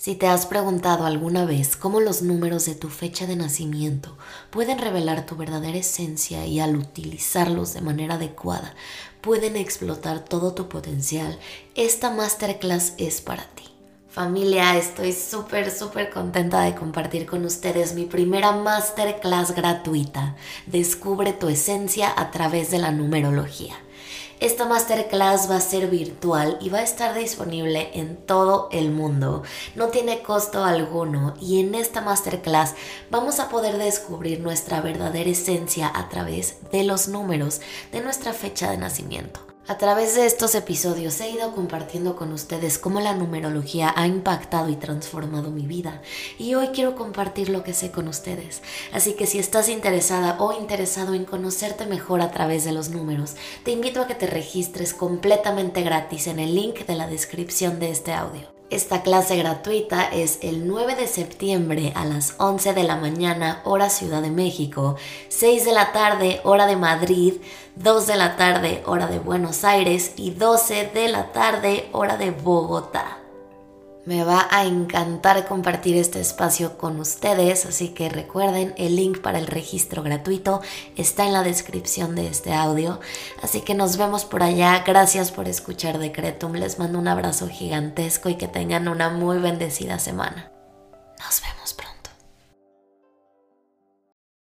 Si te has preguntado alguna vez cómo los números de tu fecha de nacimiento pueden revelar tu verdadera esencia y al utilizarlos de manera adecuada pueden explotar todo tu potencial, esta masterclass es para ti. Familia, estoy súper, súper contenta de compartir con ustedes mi primera masterclass gratuita. Descubre tu esencia a través de la numerología. Esta masterclass va a ser virtual y va a estar disponible en todo el mundo. No tiene costo alguno y en esta masterclass vamos a poder descubrir nuestra verdadera esencia a través de los números de nuestra fecha de nacimiento. A través de estos episodios he ido compartiendo con ustedes cómo la numerología ha impactado y transformado mi vida y hoy quiero compartir lo que sé con ustedes. Así que si estás interesada o interesado en conocerte mejor a través de los números, te invito a que te registres completamente gratis en el link de la descripción de este audio. Esta clase gratuita es el 9 de septiembre a las 11 de la mañana, hora Ciudad de México, 6 de la tarde, hora de Madrid, 2 de la tarde, hora de Buenos Aires y 12 de la tarde, hora de Bogotá. Me va a encantar compartir este espacio con ustedes, así que recuerden, el link para el registro gratuito está en la descripción de este audio. Así que nos vemos por allá. Gracias por escuchar Decretum. Les mando un abrazo gigantesco y que tengan una muy bendecida semana. Nos vemos.